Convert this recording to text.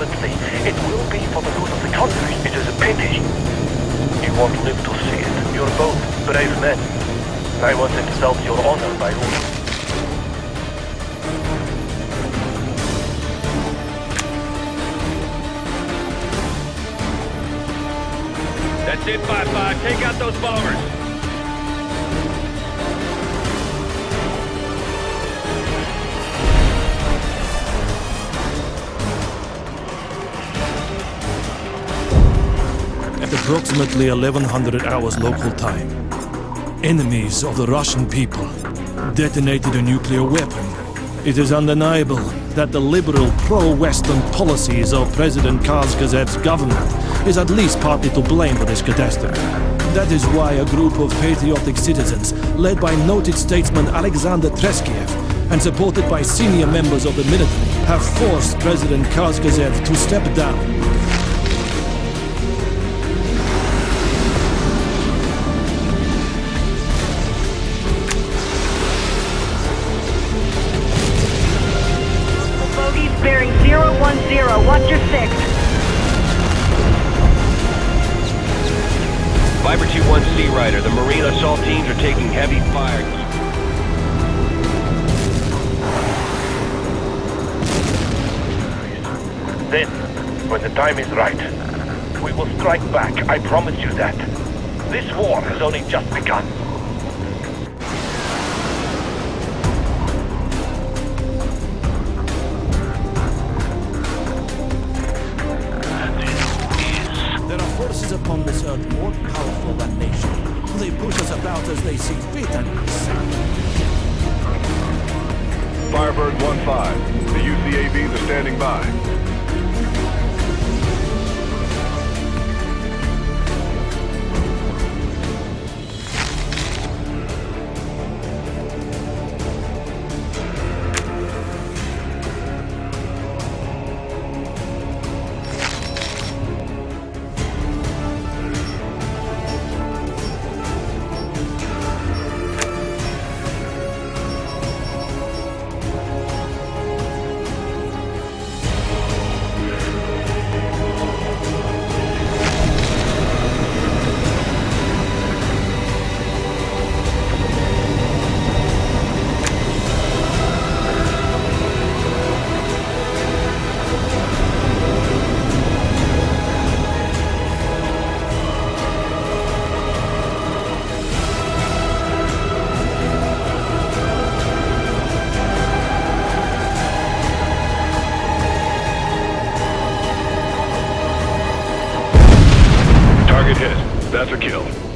Ultimately, it will be for the good of the country. It is a pity. You won't live to see it. You're both brave men. I won't insult your honor by order. That's it, 5-5. Take out those bombers. Approximately 1100 hours local time, enemies of the Russian people detonated a nuclear weapon. It is undeniable that the liberal pro-Western policies of President Kazgazev's government is at least partly to blame for this catastrophe. That is why a group of patriotic citizens, led by noted statesman Alexander Treskiev and supported by senior members of the military, have forced President Kazgazev to step down 010. Watch your six. Viper 2-1 Sea Rider, the Marine assault teams are taking heavy fire. Then, when the time is right, we will strike back. I promise you that. This war has only just begun. This earth more powerful than nation. They push us about as they see fit and Firebird 1-5. The UCAVs are standing by. Target hit. That's a kill.